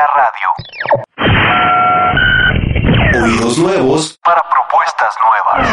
Radio. Oídos nuevos Para propuestas nuevas.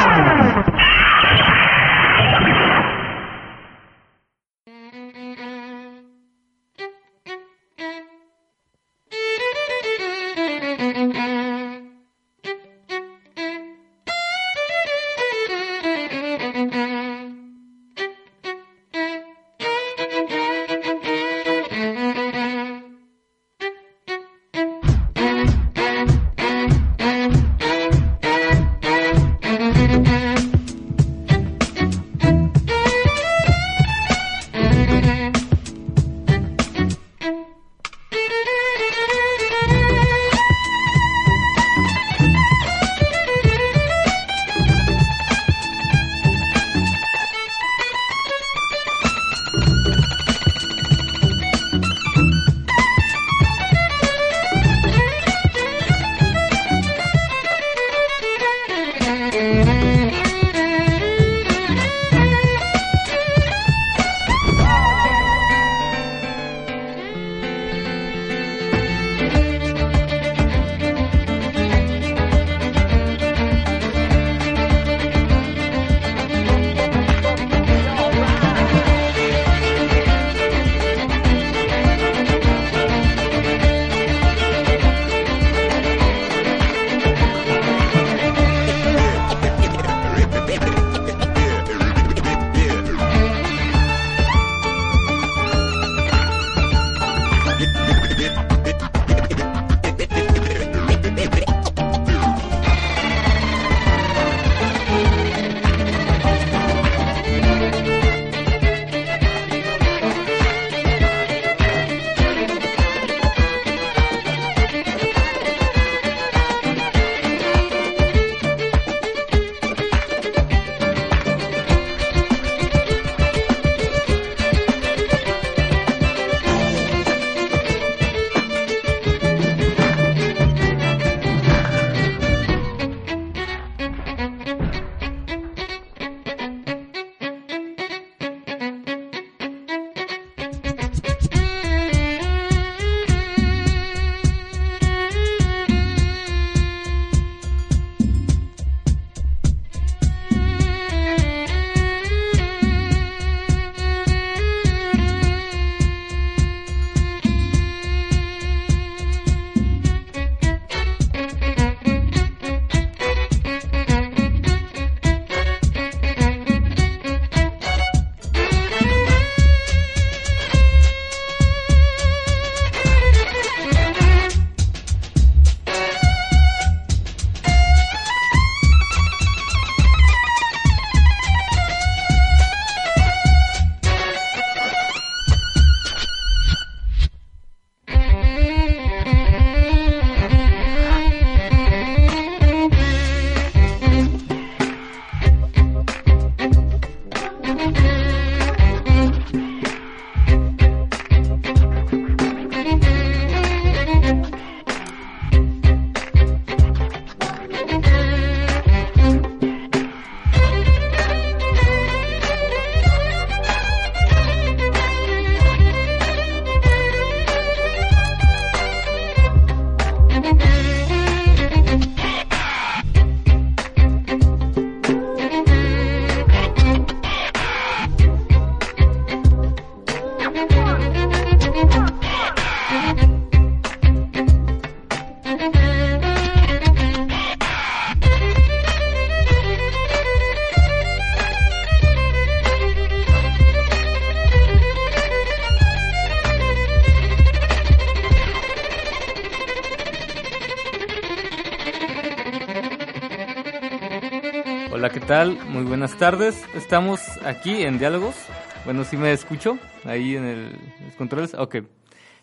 Muy buenas tardes. Estamos aquí en Diálogos. Bueno, si me escucho ahí en el, los controles. Ok.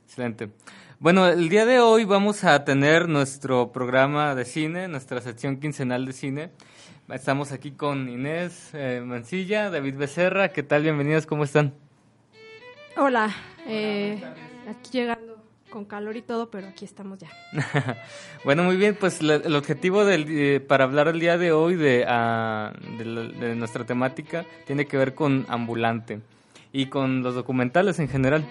Excelente. Bueno, el día de hoy vamos a tener nuestro programa de cine, nuestra sección quincenal de cine. Estamos aquí con Inés eh, Mancilla, David Becerra. ¿Qué tal? Bienvenidos, ¿cómo están? Hola, eh, aquí llegando con calor y todo, pero aquí estamos ya. bueno, muy bien, pues la- el objetivo del, eh, para hablar el día de hoy de, ah, de nuestra temática tiene que ver con ambulante y con los documentales en general.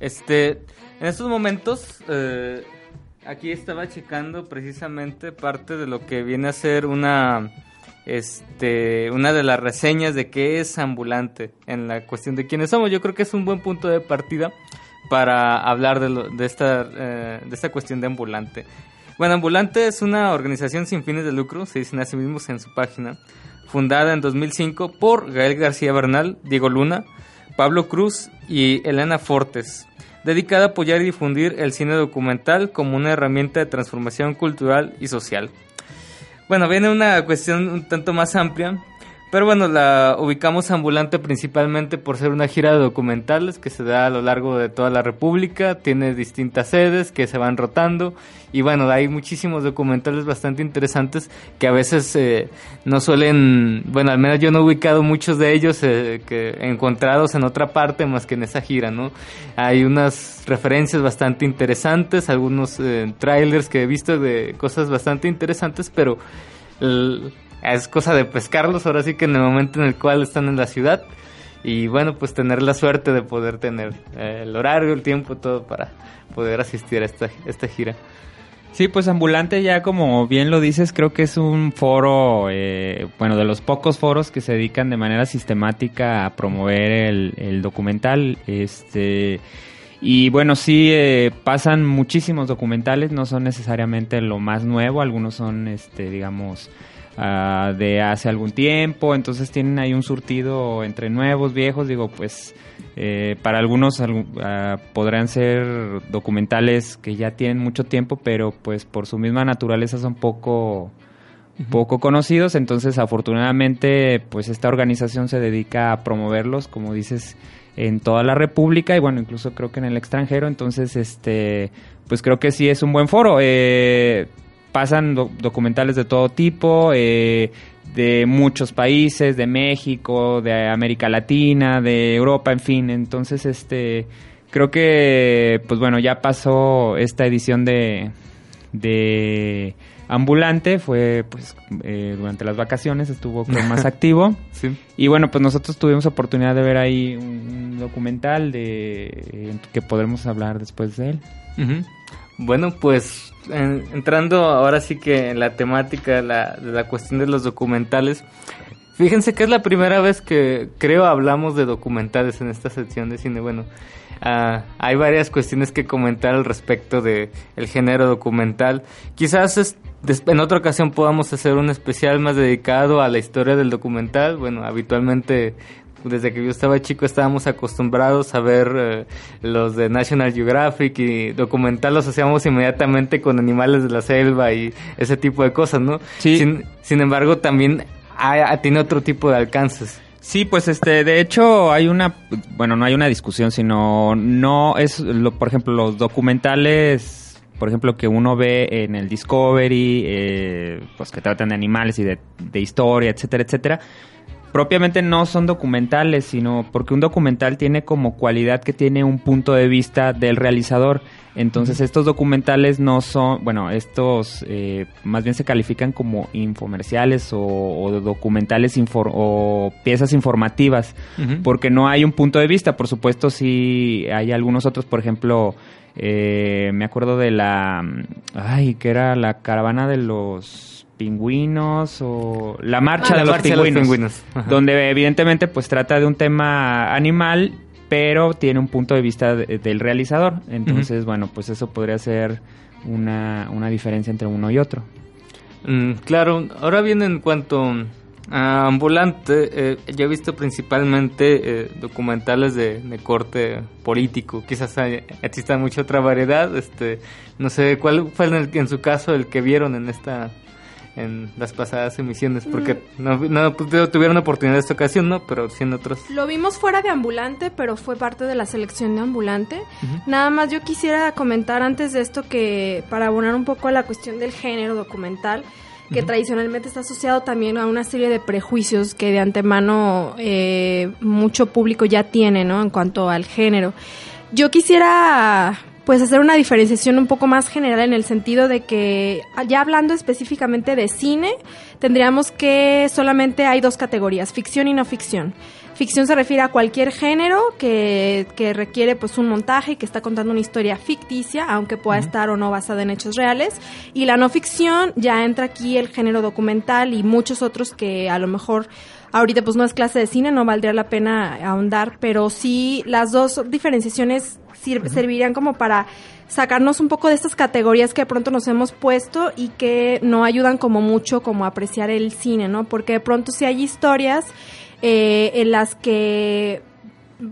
Este, en estos momentos, eh, aquí estaba checando precisamente parte de lo que viene a ser una, este, una de las reseñas de qué es ambulante en la cuestión de quiénes somos. Yo creo que es un buen punto de partida para hablar de, lo- de esta, eh, de esta cuestión de ambulante. Bueno, Ambulante es una organización sin fines de lucro, se dicen así mismos en su página, fundada en 2005 por Gael García Bernal, Diego Luna, Pablo Cruz y Elena Fortes, dedicada a apoyar y difundir el cine documental como una herramienta de transformación cultural y social. Bueno, viene una cuestión un tanto más amplia, pero bueno, la ubicamos ambulante principalmente por ser una gira de documentales que se da a lo largo de toda la República, tiene distintas sedes que se van rotando y bueno, hay muchísimos documentales bastante interesantes que a veces eh, no suelen, bueno, al menos yo no he ubicado muchos de ellos eh, que encontrados en otra parte más que en esa gira, ¿no? Hay unas referencias bastante interesantes, algunos eh, trailers que he visto de cosas bastante interesantes, pero es cosa de pescarlos ahora sí que en el momento en el cual están en la ciudad y bueno pues tener la suerte de poder tener eh, el horario, el tiempo, todo para poder asistir a esta, esta gira. Sí, pues Ambulante ya como bien lo dices, creo que es un foro, eh, bueno, de los pocos foros que se dedican de manera sistemática a promover el, el documental. Este, y bueno, sí, eh, pasan muchísimos documentales, no son necesariamente lo más nuevo, algunos son, este, digamos, ah, de hace algún tiempo, entonces tienen ahí un surtido entre nuevos, viejos, digo, pues eh, para algunos algu- ah, podrán ser documentales que ya tienen mucho tiempo, pero pues por su misma naturaleza son poco poco conocidos, entonces afortunadamente pues esta organización se dedica a promoverlos, como dices, en toda la República y bueno, incluso creo que en el extranjero, entonces este pues creo que sí es un buen foro. Eh, pasan do- documentales de todo tipo, eh, de muchos países, de México, de América Latina, de Europa, en fin. Entonces, este, creo que, pues bueno, ya pasó esta edición de, de Ambulante, fue pues eh, durante las vacaciones, estuvo creo, más activo. Sí. Y bueno, pues nosotros tuvimos oportunidad de ver ahí un, un documental de eh, que podremos hablar después de él. Bueno, pues en- entrando ahora sí que en la temática de la, la cuestión de los documentales, fíjense que es la primera vez que creo hablamos de documentales en esta sección de cine. Bueno, ah, hay varias cuestiones que comentar al respecto de género documental. Quizás es- en otra ocasión podamos hacer un especial más dedicado a la historia del documental. Bueno, habitualmente desde que yo estaba chico estábamos acostumbrados a ver eh, los de National Geographic y documental los hacíamos inmediatamente con animales de la selva y ese tipo de cosas, ¿no? Sí. Sin, sin embargo, también ha- tiene otro tipo de alcances. Sí, pues este, de hecho hay una, bueno, no hay una discusión, sino no es, lo, por ejemplo, los documentales, por ejemplo, que uno ve en el Discovery, eh, pues que tratan de animales y de, de historia, etcétera, etcétera. Propiamente no son documentales, sino porque un documental tiene como cualidad que tiene un punto de vista del realizador. Entonces estos documentales no son, bueno, estos eh, más bien se califican como infomerciales o, o documentales infor- o piezas informativas, porque no hay un punto de vista. Por supuesto, sí hay algunos otros, por ejemplo, eh, me acuerdo de la, ay, que era la caravana de los pingüinos o la marcha, Ah, la de, los marcha de los pingüinos. Ajá. donde evidentemente pues trata de un tema animal, pero tiene un punto de vista de- del realizador. Entonces, bueno, pues eso podría ser una, una diferencia entre uno y otro. Mm, claro, ahora bien en cuanto a ambulante, eh, yo he visto principalmente eh, documentales de, de corte político, quizás hay- exista mucha otra variedad, este, no sé, ¿cuál fue en, el- en su caso el que vieron en esta en las pasadas emisiones, porque no, no pu- tuvieron oportunidad esta ocasión, ¿no? Pero sí en otros. Lo vimos fuera de Ambulante, pero fue parte de la selección de Ambulante. Nada más yo quisiera comentar antes de esto que para abonar un poco a la cuestión del género documental, que tradicionalmente está asociado también a una serie de prejuicios que de antemano eh, mucho público ya tiene, ¿no? En cuanto al género. Yo quisiera pues hacer una diferenciación un poco más general en el sentido de que ya hablando específicamente de cine, tendríamos que solamente hay dos categorías, ficción y no ficción. Ficción se refiere a cualquier género que, que requiere pues un montaje y que está contando una historia ficticia, aunque pueda estar o no basada en hechos reales. Y la no ficción ya entra aquí el género documental y muchos otros que a lo mejor ahorita pues no es clase de cine, no valdría la pena ahondar, pero sí las dos diferenciaciones sir- servirían como para sacarnos un poco de estas categorías que de pronto nos hemos puesto y que no ayudan como mucho como a apreciar el cine, ¿no? Porque de pronto sí hay historias eh, en las que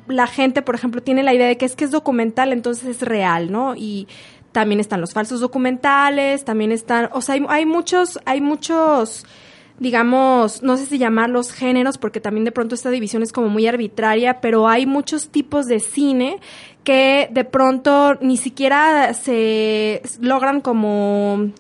la gente, por ejemplo, tiene la idea de que es que es documental, entonces es real, ¿no? Y también están los falsos documentales, también están, o sea, hay, hay muchos, hay muchos, digamos, no sé si llamarlos géneros, porque también de pronto esta división es como muy arbitraria, pero hay muchos tipos de cine que de pronto ni siquiera se logran como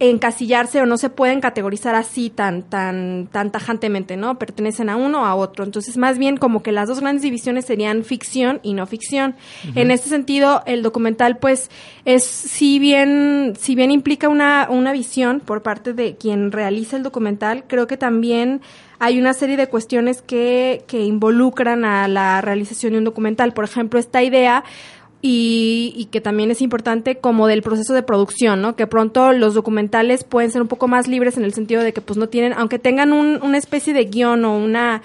encasillarse o no se pueden categorizar así tan tan tan tajantemente, ¿no? Pertenecen a uno o a otro. Entonces, más bien como que las dos grandes divisiones serían ficción y no ficción. En este sentido, el documental pues es si bien si bien implica una una visión por parte de quien realiza el documental, creo que también hay una serie de cuestiones que, que involucran a la realización de un documental. Por ejemplo, esta idea y, y que también es importante como del proceso de producción, ¿no? Que pronto los documentales pueden ser un poco más libres en el sentido de que pues no tienen, aunque tengan un, una especie de guion o una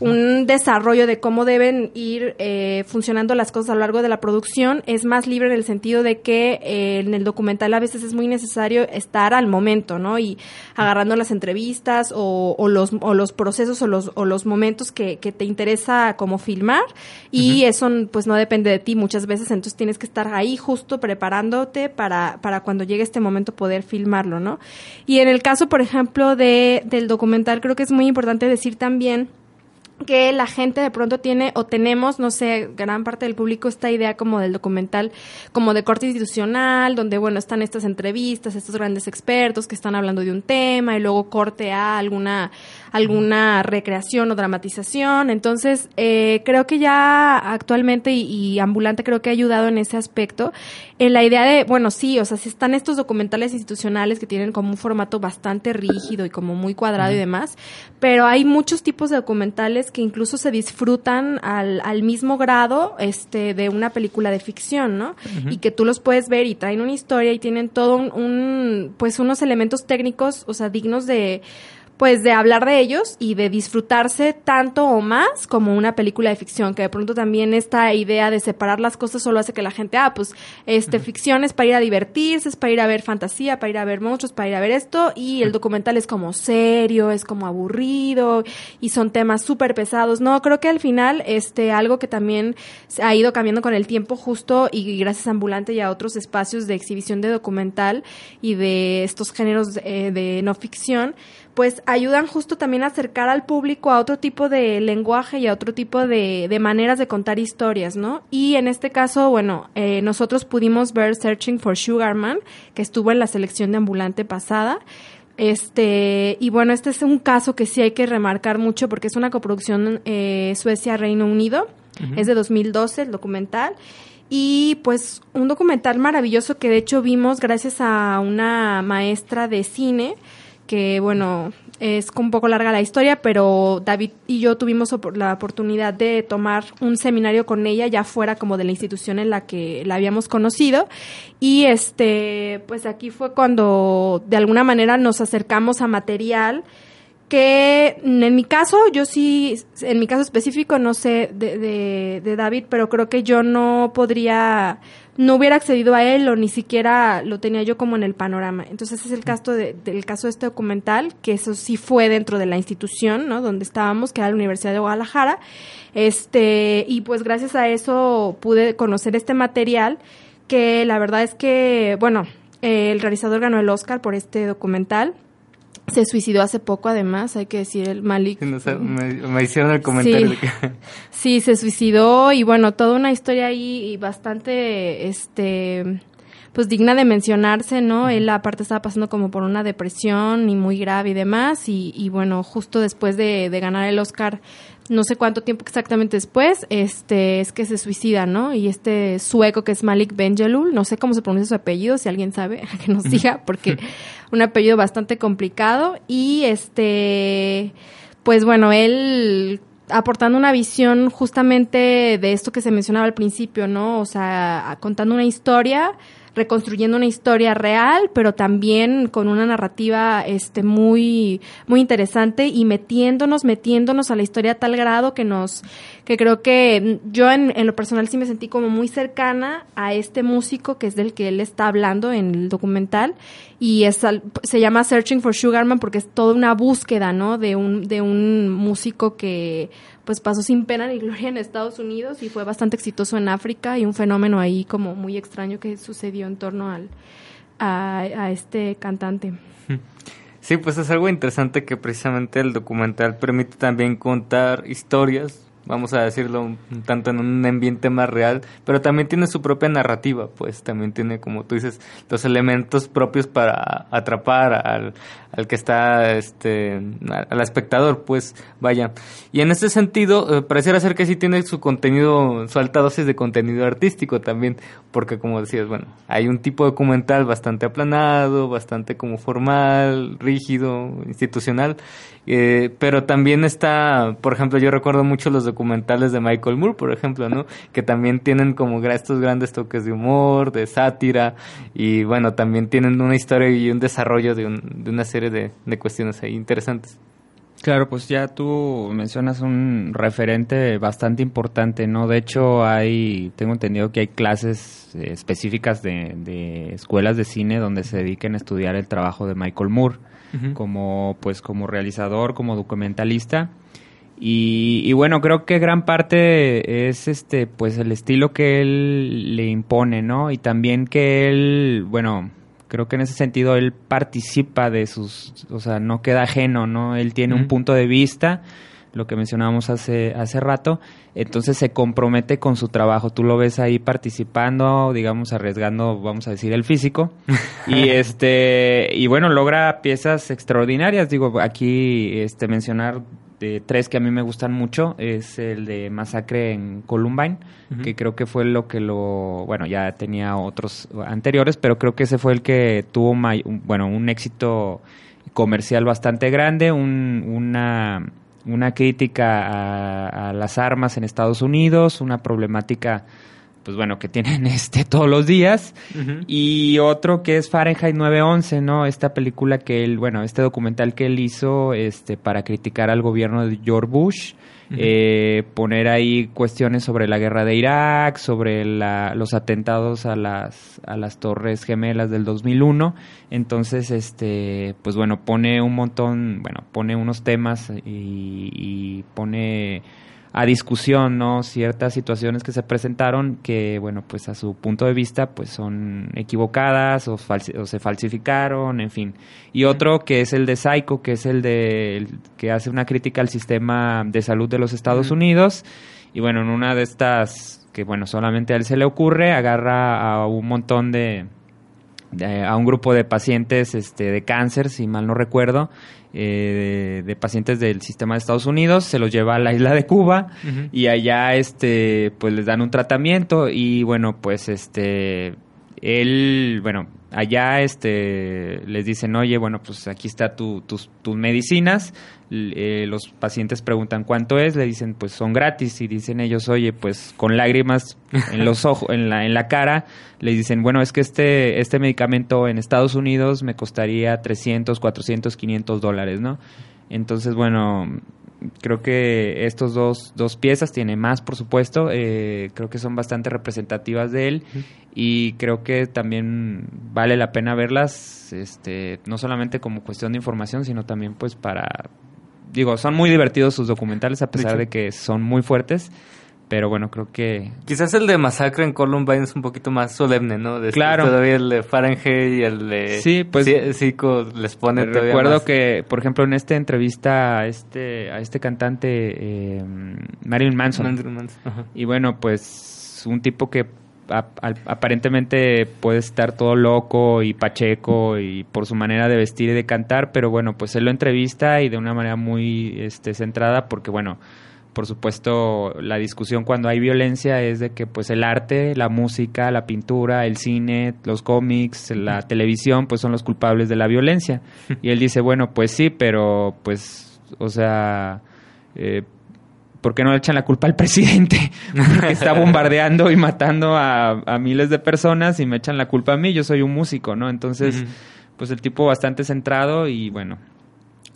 un desarrollo de cómo deben ir eh, funcionando las cosas a lo largo de la producción es más libre en el sentido de que eh, en el documental a veces es muy necesario estar al momento, ¿no? Y agarrando las entrevistas o, o los, o los procesos o los, o los momentos que, que te interesa como filmar y eso pues no depende de ti muchas veces, entonces tienes que estar ahí justo preparándote para, para cuando llegue este momento poder filmarlo, ¿no? Y en el caso, por ejemplo, de, del documental creo que es muy importante decir también que la gente de pronto tiene o tenemos, no sé, gran parte del público esta idea como del documental como de corte institucional, donde bueno, están estas entrevistas, estos grandes expertos que están hablando de un tema y luego corte a alguna alguna recreación o dramatización. Entonces, eh, creo que ya actualmente y, y Ambulante creo que ha ayudado en ese aspecto, en la idea de, bueno, sí, o sea, si están estos documentales institucionales que tienen como un formato bastante rígido y como muy cuadrado y demás, pero hay muchos tipos de documentales que incluso se disfrutan al, al mismo grado este de una película de ficción, ¿no? Y que tú los puedes ver y traen una historia y tienen todo un, un pues unos elementos técnicos, o sea, dignos de pues de hablar de ellos y de disfrutarse tanto o más como una película de ficción, que de pronto también esta idea de separar las cosas solo hace que la gente, ah, pues este ficción es para ir a divertirse, es para ir a ver fantasía, para ir a ver monstruos, para ir a ver esto y el documental es como serio, es como aburrido y son temas súper pesados. No, creo que al final este algo que también se ha ido cambiando con el tiempo justo y gracias a Ambulante y a otros espacios de exhibición de documental y de estos géneros eh, de no ficción, pues ayudan justo también a acercar al público a otro tipo de lenguaje y a otro tipo de, de maneras de contar historias, ¿no? Y en este caso, bueno, eh, nosotros pudimos ver Searching for Sugarman, que estuvo en la selección de ambulante pasada. Este, y bueno, este es un caso que sí hay que remarcar mucho porque es una coproducción eh, Suecia-Reino Unido. Es de 2012 el documental. Y pues un documental maravilloso que de hecho vimos gracias a una maestra de cine que bueno, es un poco larga la historia, pero David y yo tuvimos la oportunidad de tomar un seminario con ella ya fuera como de la institución en la que la habíamos conocido. Y este pues aquí fue cuando de alguna manera nos acercamos a material que en mi caso, yo sí, en mi caso específico, no sé de, de David, pero creo que yo no podría, no hubiera accedido a él o ni siquiera lo tenía yo como en el panorama. Entonces ese es el caso de, del caso de este documental, que eso sí fue dentro de la institución, ¿no? Donde estábamos, que era la Universidad de Guadalajara. Este, y pues gracias a eso pude conocer este material que la verdad es que, bueno, el realizador ganó el Oscar por este documental Se suicidó hace poco, además, hay que decir, el Malik. No sé, me, me hicieron el comentario Sí. que... Sí, se suicidó y bueno, toda una historia ahí bastante, este, pues digna de mencionarse, ¿no? Él aparte estaba pasando como por una depresión y muy grave y demás y, y bueno, justo después de, de ganar el Oscar, no sé cuánto tiempo exactamente después, este, es que se suicida, ¿no? Y este sueco que es Malik Benjelul, no sé cómo se pronuncia su apellido, si alguien sabe, que nos diga, porque un apellido bastante complicado y este, pues bueno, él aportando una visión justamente de esto que se mencionaba al principio, ¿no? O sea, contando una historia, reconstruyendo una historia real, pero también con una narrativa este muy muy interesante y metiéndonos, metiéndonos a la historia a tal grado que nos que creo que yo en, en lo personal sí me sentí como muy cercana a este músico que es del que él está hablando en el documental y es se llama Searching for Sugarman porque es toda una búsqueda, ¿no? De un de un músico que pues pasó sin pena ni gloria en Estados Unidos y fue bastante exitoso en África y un fenómeno ahí como muy extraño que sucedió en torno al a, a este cantante. Sí, pues es algo interesante que precisamente el documental permite también contar historias, vamos a decirlo un tanto en un ambiente más real, pero también tiene su propia narrativa, pues también tiene, como tú dices, los elementos propios para atrapar al, al que está, este, al espectador, pues vaya. Y en ese sentido, eh, pareciera ser que sí tiene su contenido, su alta dosis de contenido artístico también, porque como decías, bueno, hay un tipo documental bastante aplanado, bastante como formal, rígido, institucional, eh, pero también está, por ejemplo, yo recuerdo mucho los documentales de Michael Moore, por ejemplo, ¿no? Que también tienen como estos grandes toques de humor, de sátira, y bueno, también tienen una historia y un desarrollo de, un- de una serie de, de cuestiones ahí interesantes. Claro, pues ya tú mencionas un referente bastante importante, ¿no? De hecho, hay, tengo entendido que hay clases eh, específicas de, de escuelas de cine donde se dediquen a estudiar el trabajo de Michael Moore como, pues, como realizador, como documentalista. Y, y bueno, creo que gran parte es este, pues el estilo que él le impone, ¿no? Y también que él, bueno, creo que en ese sentido él participa de sus, o sea, no queda ajeno, ¿no? Él tiene un punto de vista, lo que mencionábamos hace, hace rato, entonces se compromete con su trabajo. Tú lo ves ahí participando, digamos, arriesgando, vamos a decir, el físico. y este, y bueno, logra piezas extraordinarias. Digo, aquí este mencionar de tres que a mí me gustan mucho es el de Masacre en Columbine, que creo que fue lo que lo, bueno, ya tenía otros anteriores, pero creo que ese fue el que tuvo may- un- bueno, un éxito comercial bastante grande, un- una una crítica a, a las armas en Estados Unidos, una problemática pues bueno, que tienen este todos los días. Y otro que es Fahrenheit 911, ¿no? Esta película que él, bueno, este documental que él hizo este, para criticar al gobierno de George Bush, eh, poner ahí cuestiones sobre la guerra de Irak, sobre la- los atentados a las, a las torres gemelas del 2001. Entonces, este, pues bueno, pone un montón, bueno, pone unos temas y, y pone a discusión, ¿no? Ciertas situaciones que se presentaron que, bueno, pues a su punto de vista, pues son equivocadas o, falsi- o se falsificaron, en fin. Y otro que es el de Psycho, que es el de el que hace una crítica al sistema de salud de los Estados Unidos. Y bueno, en una de estas que, bueno, solamente a él se le ocurre, agarra a un montón de, a un grupo de pacientes este, de cáncer, si mal no recuerdo, eh, de, de pacientes del sistema de Estados Unidos, se los lleva a la isla de Cuba y allá este pues les dan un tratamiento y bueno, pues este él, bueno, allá este les dicen, "Oye, bueno, pues aquí está tu- tus, tus medicinas." Eh, los pacientes preguntan cuánto es, le dicen, "Pues son gratis." Y dicen ellos, "Oye, pues con lágrimas en los ojos, en la en la cara." Le dicen, "Bueno, es que este este medicamento en Estados Unidos me costaría 300, 400, 500 dólares, ¿no?" Entonces, bueno, creo que estos dos, dos piezas, tiene más por supuesto, eh, creo que son bastante representativas de él y creo que también vale la pena verlas, este, no solamente como cuestión de información, sino también pues para, digo, son muy divertidos sus documentales a pesar de que son muy fuertes, pero bueno, creo que Quizás el de Masacre en Columbine es un poquito más solemne, ¿no? Claro. Todavía el de Fahrenheit y el de Sí, pues- Zico les pone todavía Recuerdo más. que, por ejemplo, en esta entrevista a este, a este cantante eh, Marilyn Manson, Manson, Manson, ajá. y bueno, pues un tipo que aparentemente puede estar todo loco y pacheco y por su manera de vestir y de cantar, pero bueno, pues él lo entrevista y de una manera muy este, centrada porque bueno, por supuesto la discusión cuando hay violencia es de que pues el arte, la música, la pintura, el cine, los cómics, la televisión pues son los culpables de la violencia. Y él dice, bueno, pues sí, pero pues, o sea... Eh, ¿por qué no le echan la culpa al presidente? Porque está bombardeando y matando a, a miles de personas y me echan la culpa a mí, yo soy un músico, ¿no? Entonces, pues el tipo bastante centrado y bueno,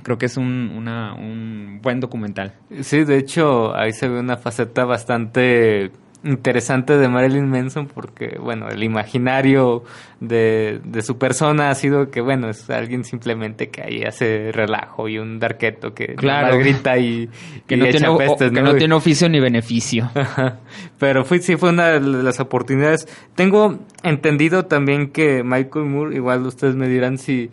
creo que es un, una- un buen documental. Sí, de hecho, ahí se ve una faceta bastante interesante de Marilyn Manson porque, bueno, el imaginario de, de su persona ha sido que, bueno, es alguien simplemente que ahí hace relajo y un darqueto que Claro. grita y, Que, y no echa tiene, o- pestes, que ¿no? no tiene oficio ni beneficio. Ajá. Pero fue, sí fue una de las oportunidades. Tengo entendido también que Michael Moore, igual ustedes me dirán si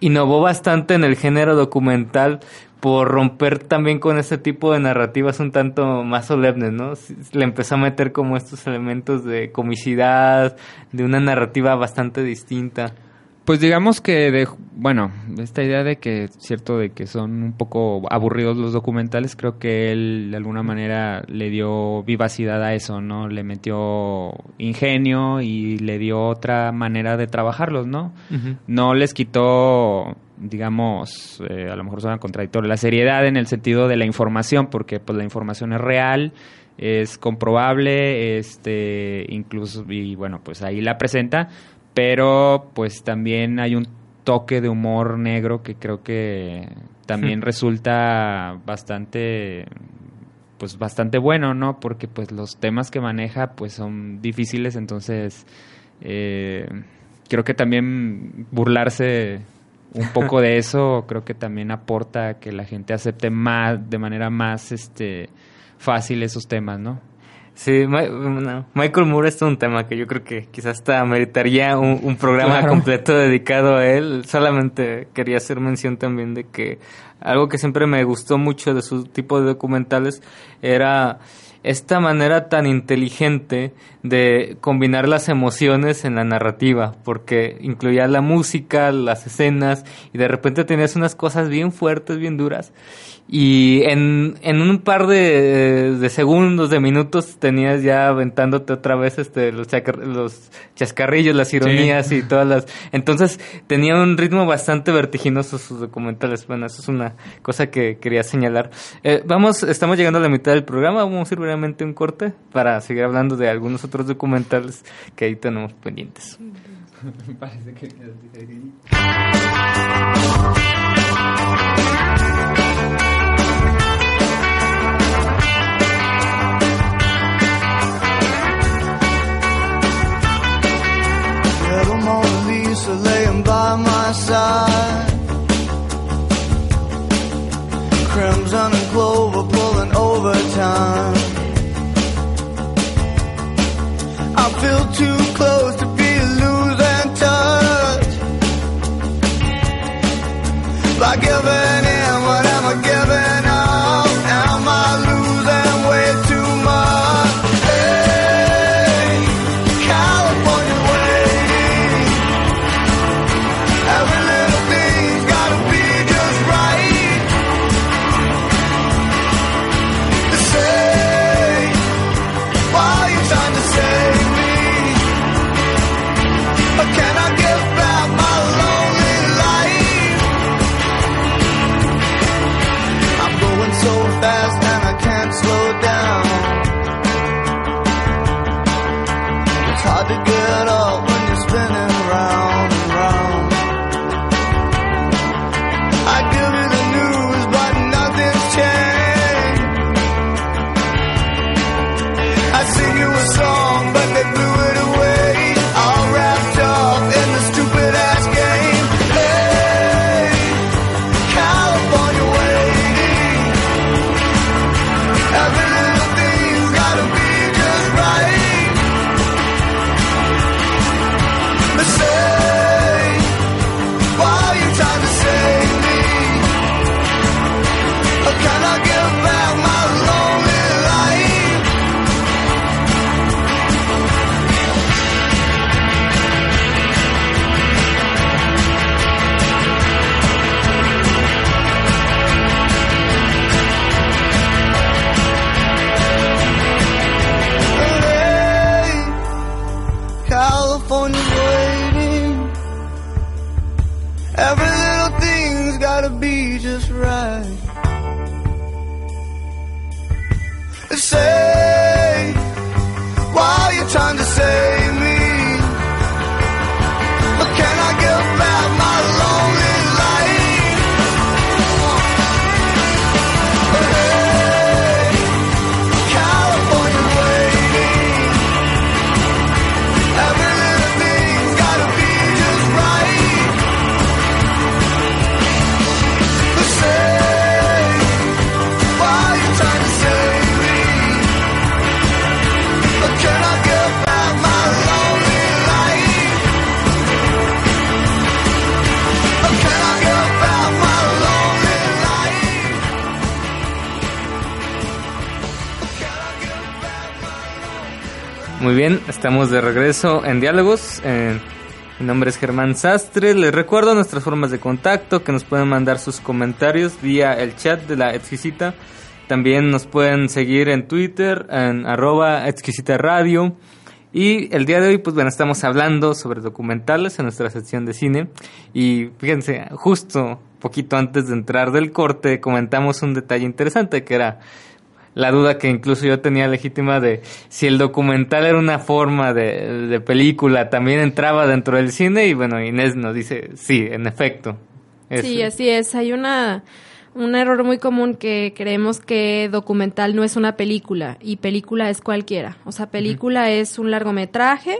innovó bastante en el género documental por romper también con ese tipo de narrativas un tanto más solemnes, ¿no? Le empezó a meter como estos elementos de comicidad, de una narrativa bastante distinta. Pues digamos que, de, bueno, esta idea de que, cierto, de que son un poco aburridos los documentales, creo que él de alguna manera le dio vivacidad a eso, ¿no? Le metió ingenio y le dio otra manera de trabajarlos, ¿no? No les quitó, digamos, eh, a lo mejor suena contradictorio, la seriedad en el sentido de la información, porque pues la información es real, es comprobable, este, incluso, y bueno, pues ahí la presenta, pero pues también hay un toque de humor negro que creo que también resulta bastante pues bastante bueno, ¿no? Porque pues los temas que maneja pues son difíciles, entonces eh, creo que también burlarse un poco de eso creo que también aporta a que la gente acepte más de manera más este fácil esos temas, ¿no? Sí, Ma- bueno, Michael Moore es un tema que yo creo que quizás hasta meritaría un, un programa Claro. completo dedicado a él. Solamente quería hacer mención también de que algo que siempre me gustó mucho de su tipo de documentales era esta manera tan inteligente de combinar las emociones en la narrativa, porque incluía la música, las escenas, y de repente tenías unas cosas bien fuertes, bien duras, y en, en un par de, de segundos, de minutos, tenías ya aventándote otra vez este, los, chacar- los chascarrillos, las ironías y todas las... Entonces tenía un ritmo bastante vertiginoso sus documentales. Bueno, eso es una cosa que quería señalar. Eh, vamos, estamos llegando a la mitad del programa, vamos a ir brevemente a un corte para seguir hablando de algunos otros documentales que ahí tenemos pendientes. Little Mona Lisa laying by my side. Crimson and clover pulling overtime. like giving. said Muy bien, estamos de regreso en Diálogos. Eh, mi nombre es Germán Sastre. Les recuerdo nuestras formas de contacto, que nos pueden mandar sus comentarios vía el chat de la exquisita. También nos pueden seguir en Twitter, en arroba exquisita radio. Y el día de hoy, pues bueno, estamos hablando sobre documentales en nuestra sección de cine. Y fíjense, justo poquito antes de entrar del corte, comentamos un detalle interesante que era la duda que incluso yo tenía legítima de si el documental era una forma de, de película, también entraba dentro del cine. Y bueno, Inés nos dice, sí, en efecto. Es- Sí, así es. Hay una un error muy común que creemos que documental no es una película y película es cualquiera. O sea, película es un largometraje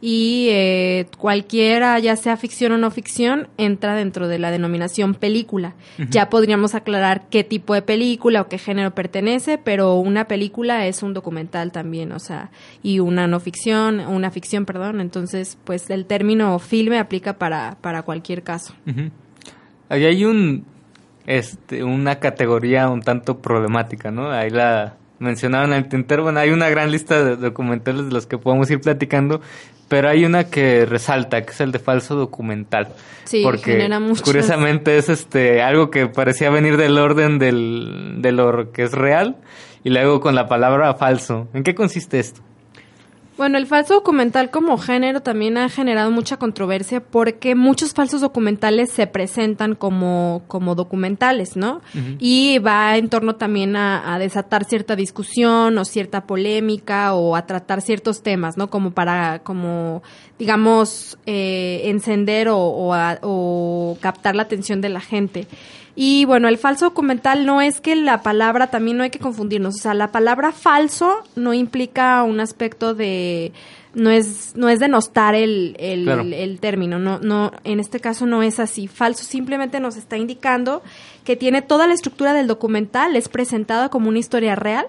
y eh, cualquiera, ya sea ficción o no ficción, entra dentro de la denominación película. Ya podríamos aclarar qué tipo de película o qué género pertenece, pero una película es un documental también, o sea, y una no ficción, una ficción, perdón. Entonces, pues el término filme aplica para, para cualquier caso. Ahí hay un este una categoría un tanto problemática, ¿no? Ahí la mencionaban al tintero, bueno, hay una gran lista de documentales de los que podemos ir platicando, pero hay una que resalta, que es el de falso documental. Sí, porque genera muchas- curiosamente es este algo que parecía venir del orden del, de lo que es real y luego con la palabra falso. ¿En qué consiste esto? Bueno, el falso documental como género también ha generado mucha controversia porque muchos falsos documentales se presentan como, como documentales, ¿no? Y va en torno también a, a desatar cierta discusión o cierta polémica o a tratar ciertos temas, ¿no? Como para, como, digamos, eh, encender o, o a- o captar la atención de la gente. Y bueno, el falso documental no es que la palabra, también no hay que confundirnos, o sea, la palabra falso no implica un aspecto de, no es, no es denostar el, el, Claro. el término, no, no, en este caso no es así. Falso simplemente nos está indicando que tiene toda la estructura del documental, es presentada como una historia real,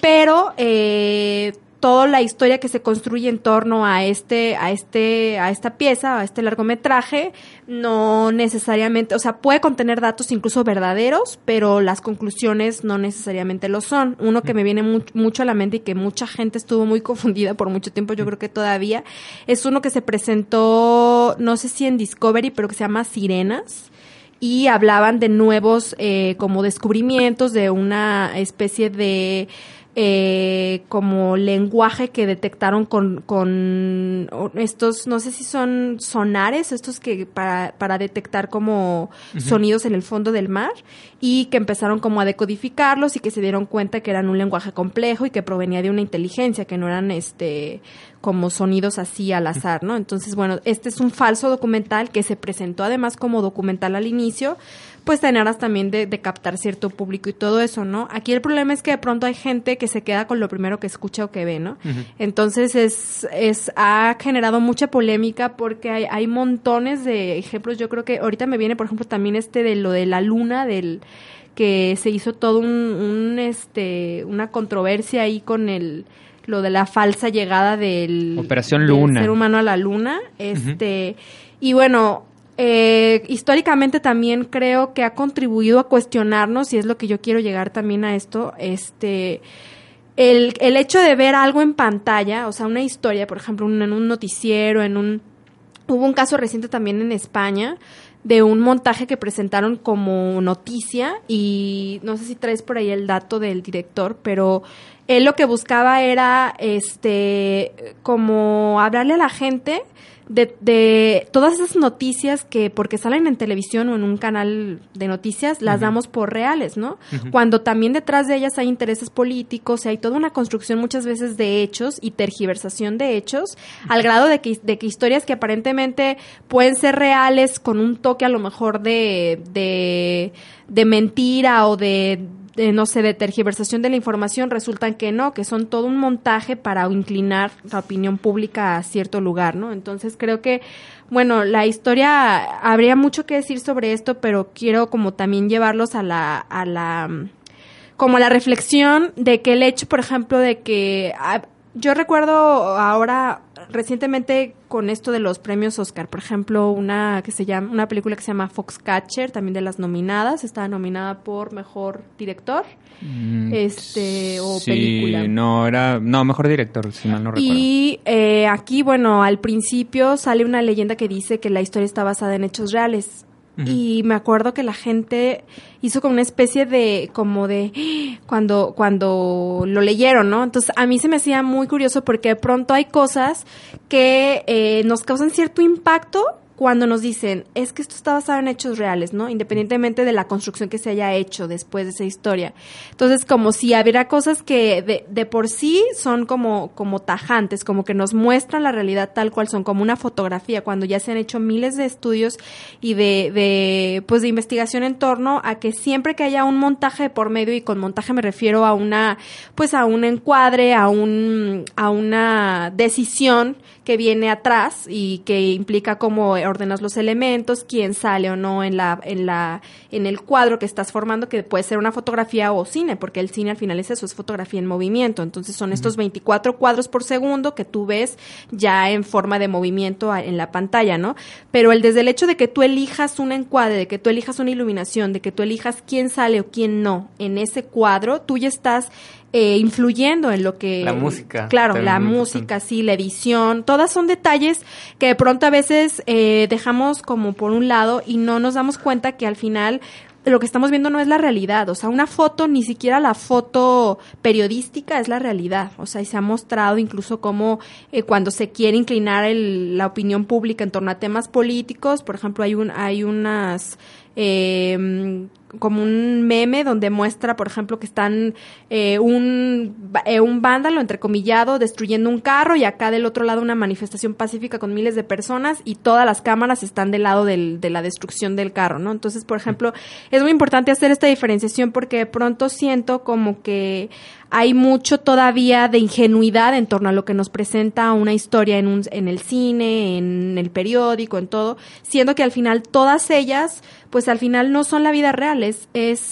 pero eh, toda la historia que se construye en torno a este, a este, a esta pieza, a este largometraje, no necesariamente, o sea, puede contener datos incluso verdaderos, pero las conclusiones no necesariamente lo son. Uno que me viene mu- mucho a la mente y que mucha gente estuvo muy confundida por mucho tiempo, yo creo que todavía, es uno que se presentó, no sé si en Discovery, pero que se llama Sirenas y hablaban de nuevos eh, como descubrimientos de una especie de eh, como lenguaje que detectaron con, con estos, no sé si son sonares, estos que para, para detectar como sonidos en el fondo del mar y que empezaron como a decodificarlos y que se dieron cuenta que eran un lenguaje complejo y que provenía de una inteligencia, que no eran este como sonidos así al azar, ¿no? Entonces, bueno, este es un falso documental que se presentó además como documental al inicio, pues tener también de, de captar cierto público y todo eso, ¿no? Aquí el problema es que de pronto hay gente que se queda con lo primero que escucha o que ve, ¿no? Entonces es, es, ha generado mucha polémica porque hay, hay montones de ejemplos. Yo creo que ahorita me viene, por ejemplo, también este de lo de la luna, del que se hizo todo un, un este, una controversia ahí con el lo de la falsa llegada del, Operación del Luna. ser humano a la luna, este, y bueno, eh, históricamente también creo que ha contribuido a cuestionarnos, y es lo que yo quiero llegar también a esto, este, el, el hecho de ver algo en pantalla, o sea, una historia, por ejemplo, en un noticiero, en un... Hubo un caso reciente también en España de un montaje que presentaron como noticia y no sé si traes por ahí el dato del director, pero él lo que buscaba era este como hablarle a la gente de, de todas esas noticias que porque salen en televisión o en un canal de noticias las damos por reales, ¿no? Cuando también detrás de ellas hay intereses políticos y hay toda una construcción muchas veces de hechos y tergiversación de hechos al grado de que, de que historias que aparentemente pueden ser reales con un toque a lo mejor de, de, de mentira o de, de, no sé, de tergiversación de la información, resultan que no, que son todo un montaje para inclinar la opinión pública a cierto lugar, ¿no? Entonces creo que, bueno, la historia, habría mucho que decir sobre esto, pero quiero como también llevarlos a la, a la, como la reflexión de que el hecho, por ejemplo, de que ah, yo recuerdo ahora, recientemente con esto de los premios Oscar, por ejemplo, una que se llama una película que se llama Foxcatcher, también de las nominadas, estaba nominada por mejor director, Mm, este o sí, película. no, era... No, mejor director, si mal no recuerdo. Y eh, aquí, bueno, al principio sale una leyenda que dice que la historia está basada en hechos reales. Y me acuerdo que la gente hizo como una especie de, como de, cuando, cuando lo leyeron, ¿no? Entonces a mí se me hacía muy curioso porque de pronto hay cosas que eh, nos causan cierto impacto cuando nos dicen, es que esto está basado en hechos reales, ¿no? Independientemente de la construcción que se haya hecho después de esa historia. Entonces, como si hubiera cosas que de, de por sí son como, como tajantes, como que nos muestran la realidad tal cual son, como una fotografía, cuando ya se han hecho miles de estudios y de, de, pues de investigación en torno a que siempre que haya un montaje de por medio, y con montaje me refiero a una, pues a un encuadre, a un, a una decisión que viene atrás y que implica cómo ordenas los elementos, quién sale o no en la, en la, en el cuadro que estás formando, que puede ser una fotografía o cine, porque el cine al final es eso, es fotografía en movimiento. Entonces son estos 24 cuadros por segundo que tú ves ya en forma de movimiento en la pantalla, ¿no? Pero el desde el hecho de que tú elijas un encuadre, de que tú elijas una iluminación, de que tú elijas quién sale o quién no en ese cuadro, tú ya estás eh, influyendo en lo que... La música, Claro, la música, sí, la edición, todas son detalles que de pronto a veces eh, dejamos como por un lado y no nos damos cuenta que al final lo que estamos viendo no es la realidad, o sea, una foto, ni siquiera la foto periodística es la realidad, o sea, y se ha mostrado incluso como eh, cuando se quiere inclinar el- la opinión pública en torno a temas políticos, por ejemplo, hay un hay unas eh, como un meme donde muestra, por ejemplo, que están eh, un, eh, un vándalo, entrecomillado, destruyendo un carro y acá del otro lado una manifestación pacífica con miles de personas y todas las cámaras están del lado del- de la destrucción del carro, ¿no? Entonces, por ejemplo, es muy importante hacer esta diferenciación porque de pronto siento como que hay mucho todavía de ingenuidad en torno a lo que nos presenta una historia en, un, en el cine, en el periódico, en todo, siendo que al final todas ellas, pues al final no son la vida real, es,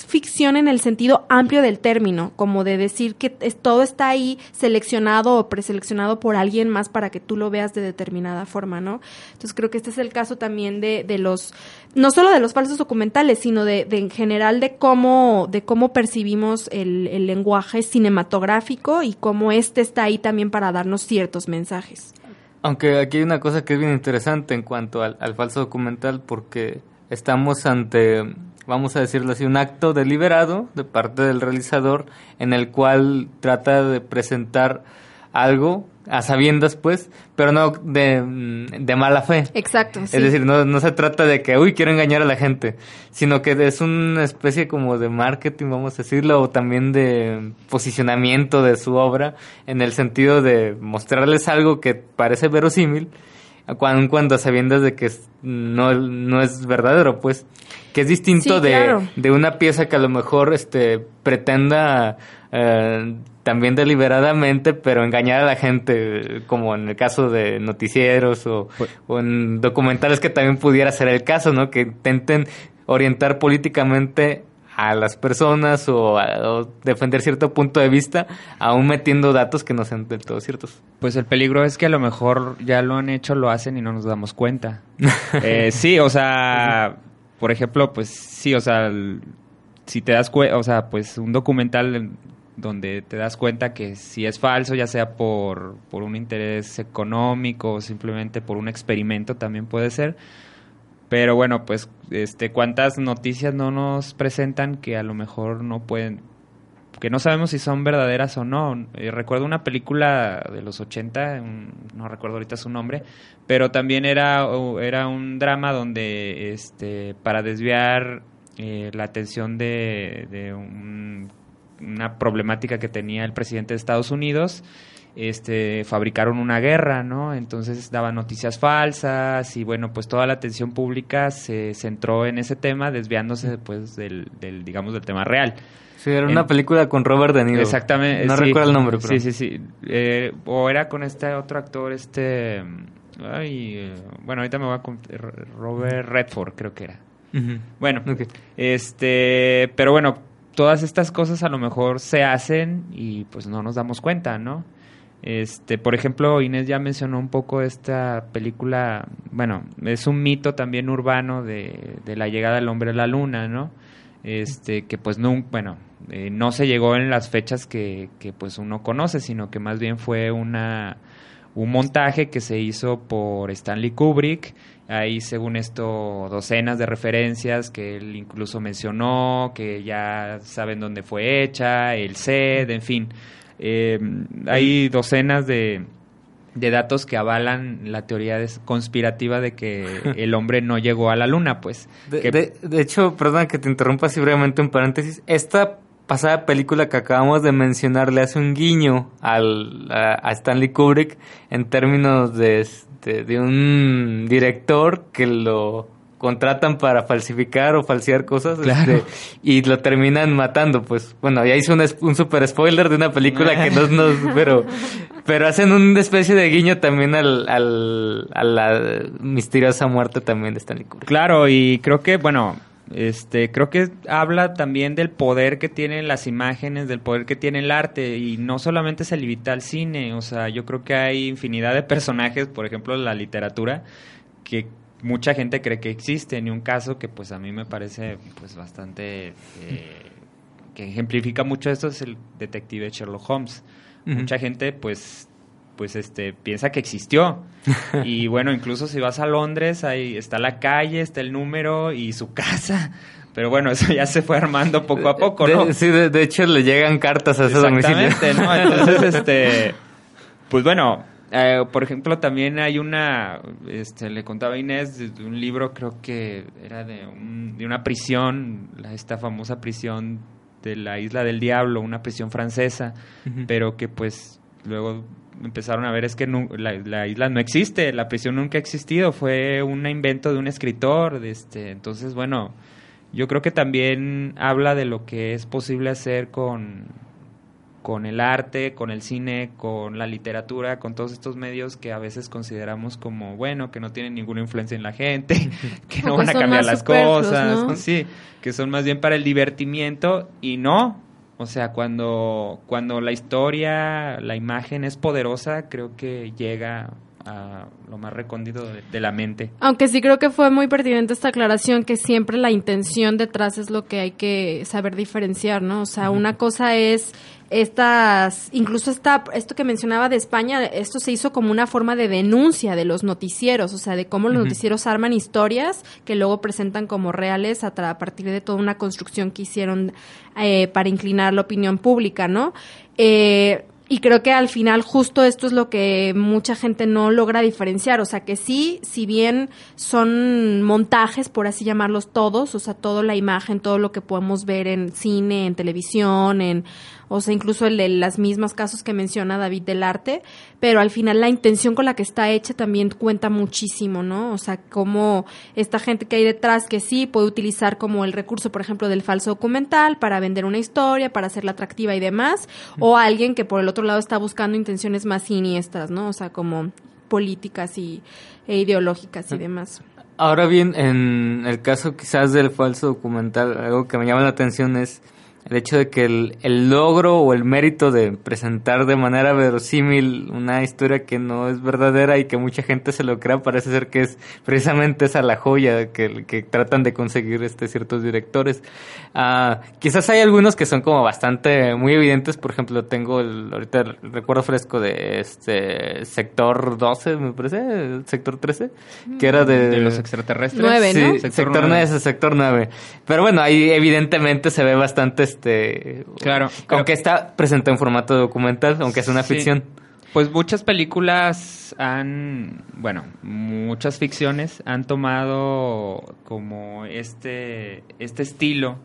ficción en el sentido amplio del término, como de decir que es- todo está ahí seleccionado o preseleccionado por alguien más para que tú lo veas de determinada forma, ¿no? Entonces creo que este es el caso también de, de los, no solo de los falsos documentales, sino de, en general de cómo, de cómo percibimos el, el lenguaje cinematográfico y cómo este está ahí también para darnos ciertos mensajes. Aunque aquí hay una cosa que es bien interesante en cuanto al, al falso documental, porque estamos ante, vamos a decirlo así, un acto deliberado de parte del realizador en el cual trata de presentar algo a sabiendas, pues, pero no de, de mala fe. Exacto. sí. Es decir, no, no se trata de que, uy, quiero engañar a la gente, sino que es una especie como de marketing, vamos a decirlo, o también de posicionamiento de su obra, en el sentido de mostrarles algo que parece verosímil, cuando, cuando a sabiendas de que no, no es verdadero, pues, que es distinto Sí, de, claro. de una pieza que a lo mejor este pretenda eh, también deliberadamente, pero engañar a la gente, como en el caso de noticieros o, o en documentales que también pudiera ser el caso, ¿no? Que intenten orientar políticamente a las personas o, a- o defender cierto punto de vista, aún metiendo datos que no sean del todo ciertos. Pues el peligro es que a lo mejor ya lo han hecho, lo hacen y no nos damos cuenta. Eh, sí, o sea, por ejemplo, pues sí, o sea, el- si te das cuenta, o sea, pues un documental en- donde te das cuenta que si es falso, ya sea por, por un interés económico o simplemente por un experimento también puede ser. Pero bueno, pues este cuántas noticias no nos presentan que a lo mejor no pueden que no sabemos si son verdaderas o no. Eh, recuerdo una película de los 80, un- no recuerdo ahorita su nombre, pero también era, era un drama donde este para desviar eh, la atención de, de un- una problemática que tenía el presidente de Estados Unidos, este fabricaron una guerra, ¿no? Entonces daban noticias falsas y bueno, pues toda la atención pública se centró en ese tema, desviándose pues del, del digamos del tema real. Sí, era En- una película con Robert De Niro. Exactamente. No sí. recuerdo el nombre, pero... Sí, sí, sí. Eh, o era con este otro actor, este... Ay, eh, bueno, ahorita me voy a... con- Robert Redford, creo que era. Bueno, este... Pero bueno, todas estas cosas a lo mejor se hacen y pues no nos damos cuenta, ¿no? Este, por ejemplo, Inés ya mencionó un poco esta película, bueno, es un mito también urbano de, de la llegada del hombre a la luna, ¿no? Este, que pues no, bueno, eh, no se llegó en las fechas que, que pues uno conoce, sino que más bien fue una un montaje que se hizo por Stanley Kubrick. Hay, según esto, docenas de referencias que él incluso mencionó, que ya saben dónde fue hecha, el set, en fin. Eh, hay docenas de, de datos que avalan la teoría conspirativa de que el hombre no llegó a la luna, pues. De, Que- de- de hecho, perdona que te interrumpa así brevemente un paréntesis. Esta pasada película que acabamos de mencionar le hace un guiño al, a, a Stanley Kubrick en términos de, este, de un director que lo contratan para falsificar o falsear cosas Claro. este, y lo terminan matando pues bueno ya hice un, es- un super spoiler de una película que no nos pero pero hacen una especie de guiño también al, al a la misteriosa muerte también de Stanley Kubrick Claro, y creo que, bueno, este, creo que habla también del poder que tienen las imágenes, del poder que tiene el arte, y no solamente se limita al cine, o sea, yo creo que hay infinidad de personajes, por ejemplo, en la literatura, que mucha gente cree que existen, y un caso que pues a mí me parece pues bastante... eh, que ejemplifica mucho esto es el detective Sherlock Holmes. Mucha gente pues pues este piensa que existió y bueno incluso si vas a Londres ahí está la calle está el número y su casa pero bueno eso ya se fue armando poco a poco De- no sí, de, de hecho le llegan cartas a ese domicilio. ¿no? Entonces, este, pues bueno, eh, por ejemplo, también hay una, este, le contaba a Inés de, de un libro, creo que era de, un- de una prisión, la, esta famosa prisión de la Isla del Diablo, una prisión francesa, pero que pues luego empezaron a ver es que la, la isla no existe, la prisión nunca ha existido, fue un invento de un escritor, de este, entonces bueno, yo creo que también habla de lo que es posible hacer con, con el arte, con el cine, con la literatura, con todos estos medios que a veces consideramos como, bueno, que no tienen ninguna influencia en la gente, que no van a cambiar las cosas, sí, que son más bien para el divertimiento y no. O sea, cuando, cuando la historia, la imagen es poderosa, creo que llega a lo más recóndito de, de la mente. Aunque sí creo que fue muy pertinente esta aclaración que siempre la intención detrás es lo que hay que saber diferenciar, ¿no? O sea, una cosa es estas, incluso esta, esto que mencionaba de España, esto se hizo como una forma de denuncia de los noticieros, o sea, de cómo los noticieros arman historias que luego presentan como reales a partir de toda una construcción que hicieron eh, para inclinar la opinión pública, ¿no? Eh, y creo que al final justo esto es lo que mucha gente no logra diferenciar. O sea que sí, si bien son montajes, por así llamarlos todos, o sea, toda la imagen, todo lo que podemos ver en cine, en televisión, en, o sea, incluso el de las mismas casos que menciona David del arte, pero al final la intención con la que está hecha también cuenta muchísimo, ¿no? O sea, como esta gente que hay detrás que sí puede utilizar como el recurso, por ejemplo, del falso documental para vender una historia, para hacerla atractiva y demás, o alguien que por el otro lado está buscando intenciones más siniestras, ¿no? O sea, como políticas y e ideológicas y demás. Ahora bien, en el caso quizás del falso documental, algo que me llama la atención es el hecho de que el, el logro o el mérito de presentar de manera verosímil una historia que no es verdadera y que mucha gente se lo crea, parece ser que es precisamente esa la joya que, que tratan de conseguir este ciertos directores. Ah, quizás hay algunos que son como bastante muy evidentes, por ejemplo, tengo el, ahorita el recuerdo fresco de este sector 12, me parece, sector 13, que era de, De los extraterrestres. Nueve, ¿no? Sí, sector, 9 es el sector 9. Pero bueno, ahí evidentemente se ve bastante este. Claro. Aunque está presentado en formato documental, aunque es una Sí. ficción. Pues muchas películas han, bueno, muchas ficciones han tomado como este, este estilo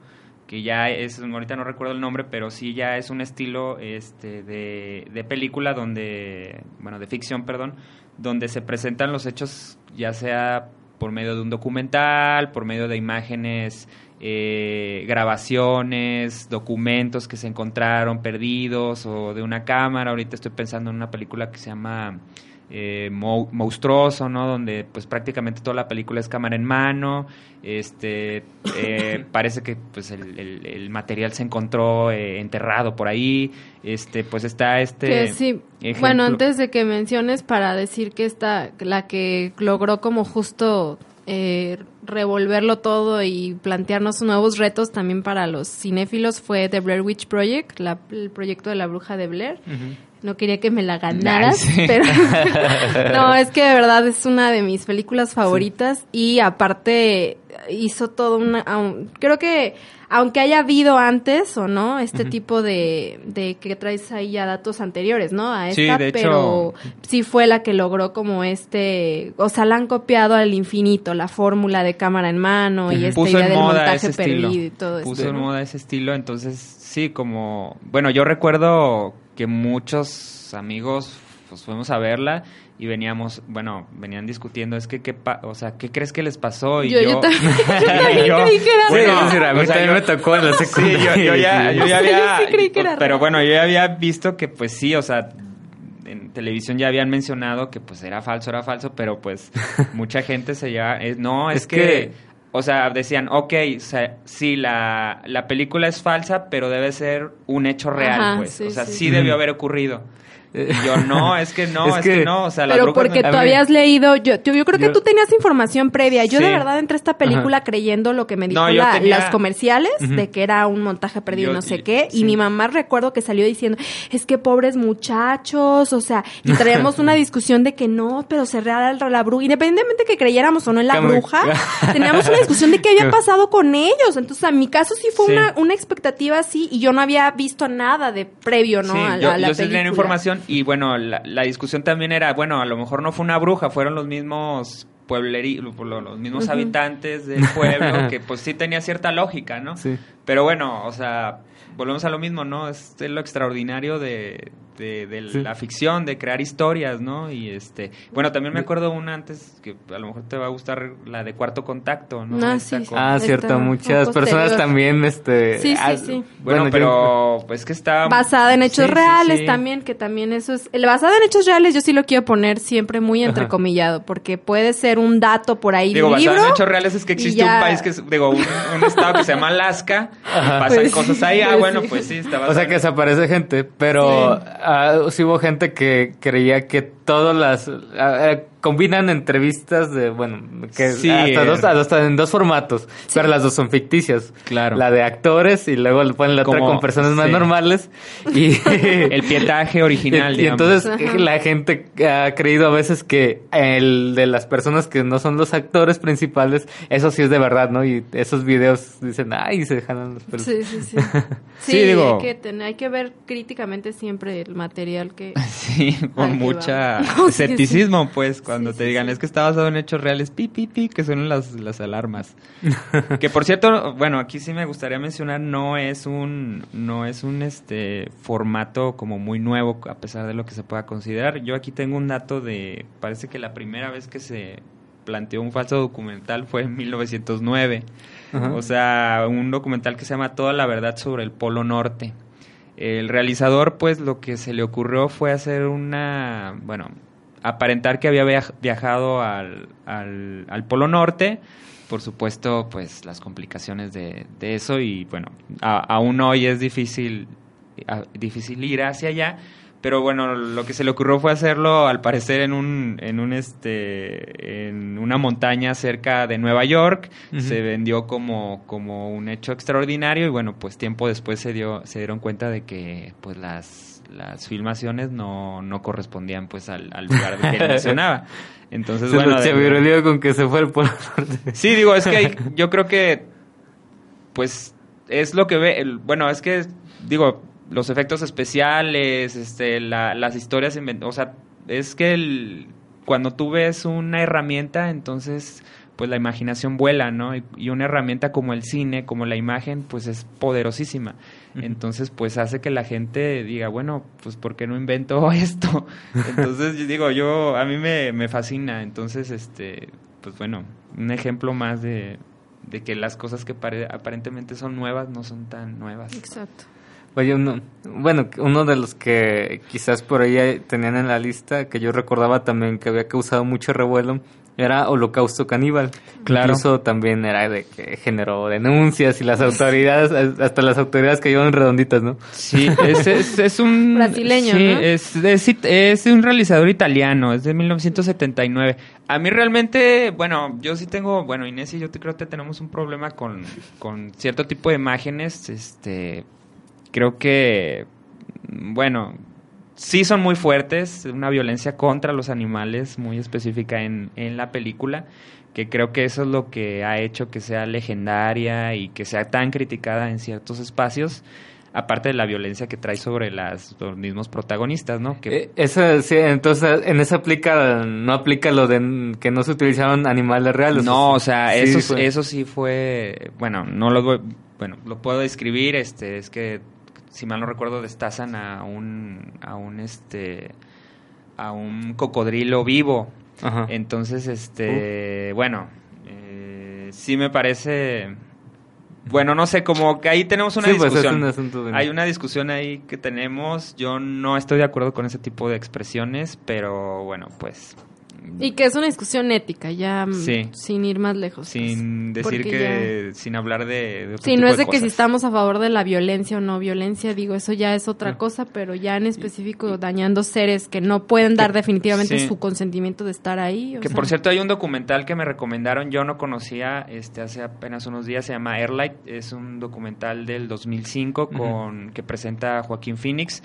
que ya es, ahorita no recuerdo el nombre, pero sí ya es un estilo este, de, de película donde, bueno, de ficción, perdón, donde se presentan los hechos ya sea por medio de un documental, por medio de imágenes, eh, grabaciones, documentos que se encontraron perdidos o de una cámara. Ahorita estoy pensando en una película que se llama eh, mo- monstruoso, ¿no? Donde pues prácticamente toda la película es cámara en mano, este, eh, parece que pues el, el- el material se encontró eh, enterrado por ahí, este, pues está este... Que sí. Bueno, antes de que menciones para decir que esta, la que logró como justo eh, revolverlo todo y plantearnos nuevos retos también para los cinéfilos fue The Blair Witch Project, la- el proyecto de la bruja de Blair. No quería que me la ganaras, Nice. pero no, es que de verdad es una de mis películas favoritas y aparte hizo todo una... creo que aunque haya habido antes o no este tipo de, de que traes ahí ya datos anteriores, ¿no? A Sí, esta, hecho- pero sí fue la que logró como este, o sea, la han copiado al infinito, la fórmula de cámara en mano y esta puso idea del montaje estilo. perdido y todo puso esto. en ¿no? moda ese estilo, entonces sí, como... Bueno, yo recuerdo que muchos amigos pues fuimos a verla y veníamos, bueno, venían discutiendo, es que, ¿qué pa- o sea, ¿qué crees que les pasó? Y Yo- yo también- yo también creí que era Sí, a mí también me tocó en la Sí, secundaria. yo, yo ya, yo ya O sea, yo había... sí creí que era pero bueno, yo ya había visto que pues sí, o sea, en televisión ya habían mencionado que pues era falso, era falso, pero pues mucha gente se ya... es- no, es, Es que... que- O sea, decían, ok, o sea, sí, la, la película es falsa, pero debe ser un hecho real, Ajá, pues. sí, o sea, sí. sí, debió haber ocurrido. Yo, no, es que no, Es es, que, que- no, o sea, las Pero porque no- tú a habías leído, yo, yo, yo creo que Yo- tú tenías información previa. Yo de verdad entré a esta película creyendo lo que me dijo No, la- tenía- las comerciales, de que era un montaje perdido no sé y- qué. Y mi mamá recuerdo que salió diciendo, es que pobres muchachos, o sea, y traíamos una discusión de que no, pero se real la bruja, independientemente que creyéramos o no en la Como- bruja, teníamos una discusión de qué había pasado con ellos. Entonces, en mi caso sí fue Sí. una, una expectativa así y yo no había visto nada de previo, ¿no? Sí, a, la- yo, a la yo sí tenía película. información y bueno, la, la discusión también era, bueno, a lo mejor no fue una bruja, fueron los mismos puebleri, lo- lo- los mismos habitantes del pueblo, que pues sí tenía cierta lógica, ¿no? Sí. Pero bueno, o sea, volvemos a lo mismo, ¿no? Es lo extraordinario de, de, de Sí. la ficción, de crear historias, ¿no? Y este, bueno, también me acuerdo una antes que a lo mejor te va a gustar, la de Cuarto Contacto, ¿no? Ah, sí, con- Ah, Esta cierto, muchas personas también, este... Sí, sí, ah, sí. Bueno, yo- pero pues que está... basada en hechos Sí, reales sí. también, que también eso es... El basado en hechos reales yo sí lo quiero poner siempre muy Ajá. entrecomillado, porque puede ser un dato por ahí Digo, de un basado libro. en hechos reales es que existe ya- un país que es, digo, un, un estado que se llama Alaska, y pasan Pues cosas ahí, ah, bueno, sí. pues sí, está O basado sea que desaparece gente, pero Ah, sí hubo gente que creía que todas las ah, eh, combinan entrevistas de bueno que Sí, hasta, eh. dos, hasta en dos formatos, pero las dos son ficticias. Claro. La de actores y luego le ponen la otra con personas más sí. normales y el pietaje original, y, y entonces Ajá. la gente ha creído a veces que el de las personas que no son los actores principales, eso sí es de verdad, ¿no? Y esos videos dicen, ay, se dejan los pelos. Sí, sí, sí. Sí, Sí, digo- hay, que tener- hay que ver críticamente siempre el material que... Sí, con mucha escepticismo, pues, cuando Sí, te sí, digan, sí. es que está basado en hechos reales, pi, pi, pi, que suenan las, las alarmas. que por cierto, bueno, aquí sí me gustaría mencionar, no es un, no es un este formato como muy nuevo, a pesar de lo que se pueda considerar. Yo aquí tengo un dato de, parece que la primera vez que se planteó un falso documental fue en 1909. Ajá. O sea, un documental que se llama Toda la verdad sobre el Polo Norte. El realizador, pues, lo que se le ocurrió fue hacer una, bueno, aparentar que había viaj- viajado al, al, al Polo Norte. Por supuesto, pues, las complicaciones de, de eso y, bueno, a- aún hoy es difícil, a- difícil ir hacia allá. Pero bueno, lo que se le ocurrió fue hacerlo, al parecer, en un, en un este, en una montaña cerca de Nueva York. Se vendió como, como un hecho extraordinario y bueno, pues tiempo después se dio, se dieron cuenta de que pues las, las filmaciones no, no correspondían pues al, al lugar que él mencionaba. Entonces, Se, bueno, se de- con que se fue el Polo Norte. Sí, digo, es que hay- yo creo que, pues, es lo que ve, el- bueno, es que, digo, los efectos especiales, este, la- las historias, o sea, es que el- cuando tú ves una herramienta, entonces, pues la imaginación vuela, ¿no? Y, y una herramienta como el cine, como la imagen, pues es poderosísima. Entonces, pues hace que la gente diga, bueno, pues ¿por qué no invento esto? Entonces, yo digo, yo, a mí me, me fascina. Entonces, este, pues bueno, un ejemplo más de, de que las cosas que pare- aparentemente son nuevas no son tan nuevas. Exacto. Oye, uno, bueno, uno de los que quizás por ahí tenían en la lista, que yo recordaba también que había causado mucho revuelo, era Holocausto Caníbal. Claro. Incluso también era de que generó denuncias y las autoridades, hasta las autoridades cayeron redonditas, ¿no? Sí, es, es, es un... Brasileño, sí, ¿no? es, es un realizador italiano, es de 1979. A mí realmente, bueno, yo sí tengo, bueno, Inés y yo te- creo que tenemos un problema con, con cierto tipo de imágenes, este, creo que, bueno, sí son muy fuertes, una violencia contra los animales muy específica en, en la película, que creo que eso es lo que ha hecho que sea legendaria y que sea tan criticada en ciertos espacios, aparte de la violencia que trae sobre las, los mismos protagonistas, ¿no? Que, Eh, Esa, sí, entonces en esa aplica, no aplica lo de que no se utilizaron animales reales. No, o sea, sí eso, fue- eso sí fue, bueno, no lo bueno, lo puedo describir, este, es que si mal no recuerdo destazan a un, a un, este, a un cocodrilo vivo. Ajá. Entonces, este, bueno, eh, sí me parece, bueno, no sé, como que ahí tenemos una Sí, pues, es discusión. un asunto de- Hay una discusión ahí que tenemos. Yo no estoy de acuerdo con ese tipo de expresiones, pero bueno, pues Y que es una discusión ética, ya mm, Sí. sin ir más lejos. sin pues, decir porque que, sin hablar de, de Sí, no es de que si estamos a favor de la violencia o no violencia, digo, eso ya es otra cosa, pero ya en específico dañando seres que no pueden dar definitivamente sí. su consentimiento de estar ahí. o Que sea, por cierto hay un documental que me recomendaron, yo no conocía este hace apenas unos días, se llama Airlight, es un documental del 2005 con que presenta Joaquín Phoenix.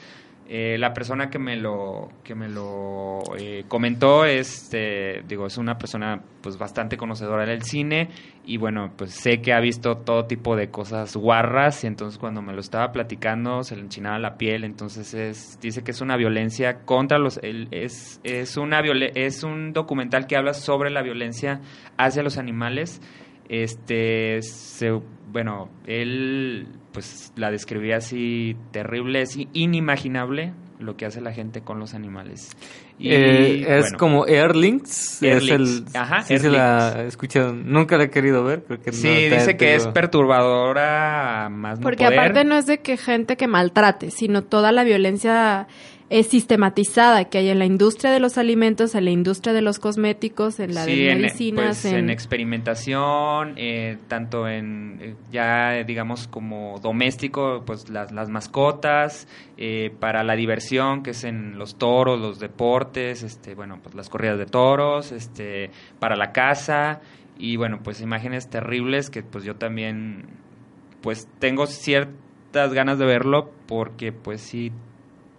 Eh, la persona que me lo que me lo eh, comentó este digo es una persona pues bastante conocedora del cine y bueno pues sé que ha visto todo tipo de cosas guarras y entonces cuando me lo estaba platicando se le enchinaba la piel entonces es dice que es una violencia contra los el- es es una viole- es un documental que habla sobre la violencia hacia los animales este se- bueno él pues la describía así terrible es inimaginable lo que hace la gente con los animales y Eh, es bueno, como Airlinks. Air es el, Links. Ajá, sí se la he escuchado. Nunca la he querido ver. Creo que sí no, dice que es perturbadora más no Porque poder. aparte no es de que gente que maltrate, sino toda la violencia es sistematizada que hay en la industria de los alimentos, en la industria de los cosméticos, en la Sí, de en, medicinas, pues, en en- experimentación, eh, tanto en eh, ya digamos como doméstico, pues las, las mascotas, eh, para la diversión, que es en los toros, los deportes, este, bueno, pues las corridas de toros, este, para la casa y bueno, pues imágenes terribles que pues yo también pues tengo ciertas ganas de verlo porque pues sí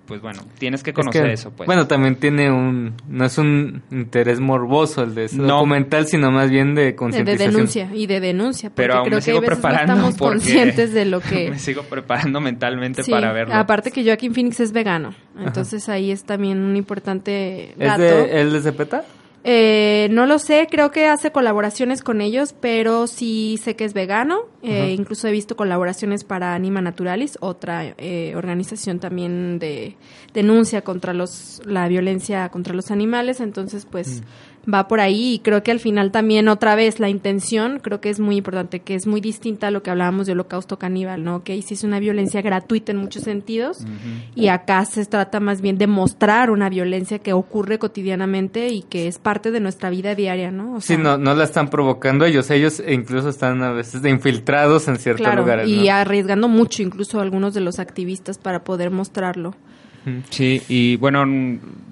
pues bueno, tienes que Es conocer que, eso, pues. Bueno, también tiene un... No es un interés morboso el de ese No. documental, sino más bien de de, de concientización. denuncia y de denuncia, porque Pero aún creo me que a sigo no preparando estamos conscientes de lo que... me sigo preparando mentalmente Sí, para verlo. Aparte que Joaquín Phoenix es vegano, entonces ahí es también un importante ¿Es dato. de, ¿El de Cepeta? Eh, no lo sé, creo que hace colaboraciones con ellos, pero sí sé que es vegano. Eh, incluso he visto colaboraciones para Anima Naturalis, otra eh, organización también de denuncia contra los la violencia contra los animales. Entonces, pues va por ahí y creo que al final también otra vez la intención creo que es muy importante, que es muy distinta a lo que hablábamos de Holocausto Caníbal, ¿no? Que ahí sí es una violencia gratuita en muchos sentidos y acá se trata más bien de mostrar una violencia que ocurre cotidianamente y que es parte de nuestra vida diaria, ¿no? O Sí, no, no la están provocando ellos. Ellos incluso están a veces infiltrados en ciertos claro, lugares. y arriesgando mucho incluso algunos de los activistas para poder mostrarlo. Sí, y bueno,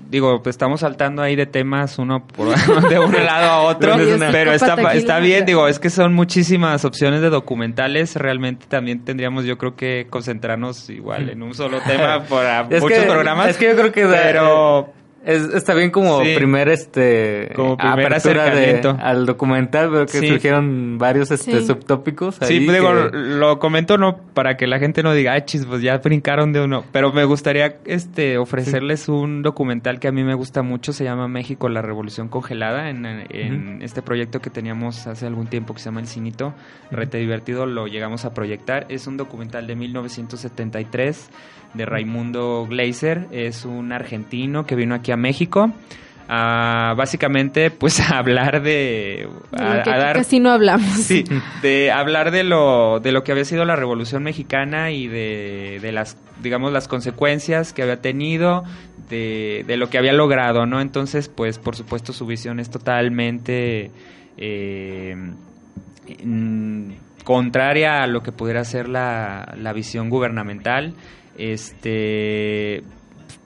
digo, pues estamos saltando ahí de temas uno por, de un lado a otro, pero está, está bien, digo, es que son muchísimas opciones de documentales, realmente también tendríamos yo creo que concentrarnos igual en un solo tema para Es muchos que- programas. Es que yo creo que... pero Es, está bien como Sí. primer este Como primer apertura de, al documental, veo que Sí. surgieron varios este Sí. subtópicos Sí, ahí digo, que- lo comento no para que la gente no diga, ah, chis, pues ya brincaron de uno. Pero me gustaría este ofrecerles un documental que a mí me gusta mucho, se llama México, la Revolución Congelada, en, en este proyecto que teníamos hace algún tiempo que se llama El Cinito, rete divertido, lo llegamos a proyectar. Es un documental de 1973 de Raimundo Gleiser, es un argentino que vino aquí a México a básicamente pues a hablar de... A- que a aquí dar- casi no hablamos. Sí, de hablar de lo, de lo que había sido la Revolución Mexicana y de, de las, digamos, las consecuencias que había tenido, de, de lo que había logrado, ¿no? Entonces, pues, por supuesto, su visión es totalmente eh, contraria a lo que pudiera ser la, la visión gubernamental. Este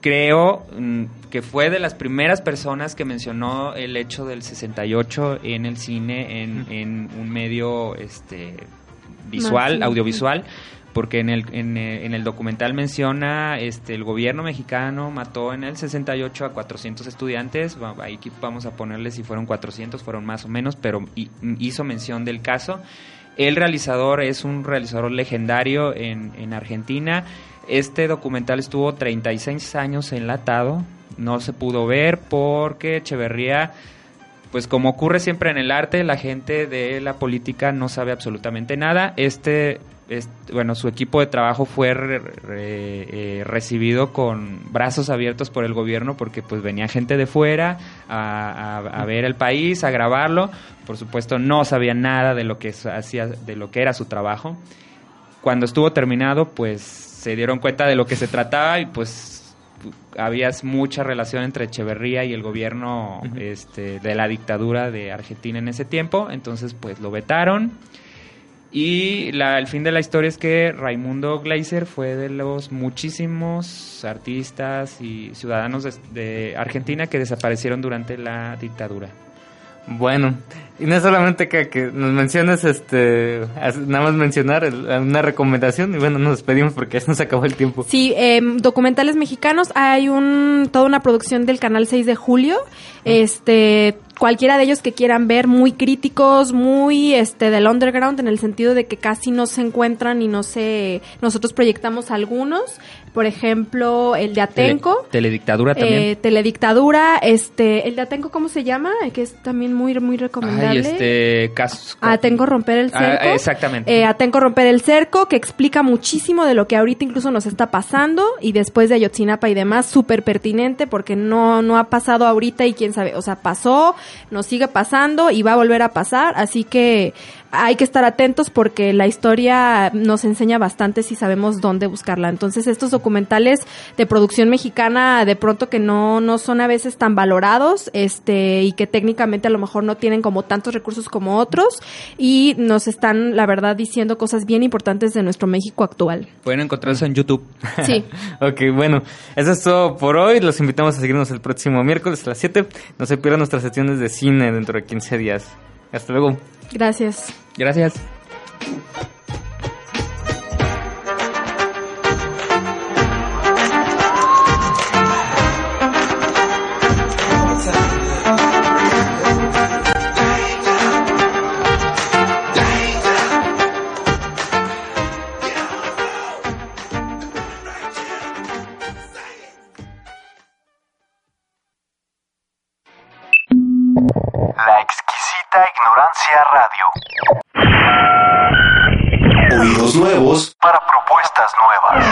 creo mm, que fue de las primeras personas que mencionó el hecho del 68 en el cine, en, en un medio este visual, audiovisual, porque en el, en, eh, en el documental menciona este el gobierno mexicano mató en el 68 a 400 estudiantes, ahí aquí vamos a ponerle si fueron 400, fueron más o menos, pero hi- hizo mención del caso. El realizador es un realizador legendario en, en Argentina. Este documental estuvo 36 años enlatado, no se pudo ver porque Echeverría, pues como ocurre siempre en el arte, la gente de la política no sabe absolutamente nada. Este, es- bueno, su equipo de trabajo fue eh, recibido con brazos abiertos por el gobierno porque pues venía gente de fuera a, a- ver el país, a grabarlo. Por supuesto, no sabía nada de lo que hacía, de lo que era su trabajo cuando estuvo terminado, pues se dieron cuenta de lo que se trataba y pues había mucha relación entre Echeverría y el gobierno este, de la dictadura de Argentina en ese tiempo, entonces pues lo vetaron. Y la- el fin de la historia es que Raimundo Gleiser fue de los muchísimos artistas y ciudadanos de, de Argentina que desaparecieron durante la dictadura. Bueno, y no solamente que, que nos menciones, este, nada más mencionar el- una recomendación y bueno, nos despedimos porque ya nos acabó el tiempo. Sí, em, documentales mexicanos. Hay un toda una producción del canal 6 de julio. Este, cualquiera de ellos que quieran ver, muy críticos, muy este del underground en el sentido de que casi no se encuentran y no se nosotros proyectamos algunos. Por ejemplo, el de Atenco. Tele- teledictadura también. Eh, teledictadura, este, el de Atenco, ¿cómo se llama? Eh, Que es también muy, muy recomendable. Ay, este, cas- Atenco romper el Ah, cerco. exactamente. Eh, Atenco romper el cerco, que explica muchísimo de lo que ahorita incluso nos está pasando y después de Ayotzinapa y demás, súper pertinente porque no, no ha pasado ahorita y quién sabe, o sea, pasó, nos sigue pasando y va a volver a pasar, así que hay que estar atentos porque la historia nos enseña bastante si sabemos dónde buscarla. Entonces, estos documentales de producción mexicana de pronto que no, no son a veces tan valorados, este, y que técnicamente a lo mejor no tienen como tantos recursos como otros, y nos están, la verdad, diciendo cosas bien importantes de nuestro México actual. Pueden encontrarse en YouTube. Sí. Ok, bueno, eso es todo por hoy. Los invitamos a seguirnos el próximo miércoles a las 7. No se pierdan nuestras sesiones de cine dentro de 15 días. Hasta luego. Gracias. Gracias. La exquisita ignorancia radio nuevos para propuestas nuevas.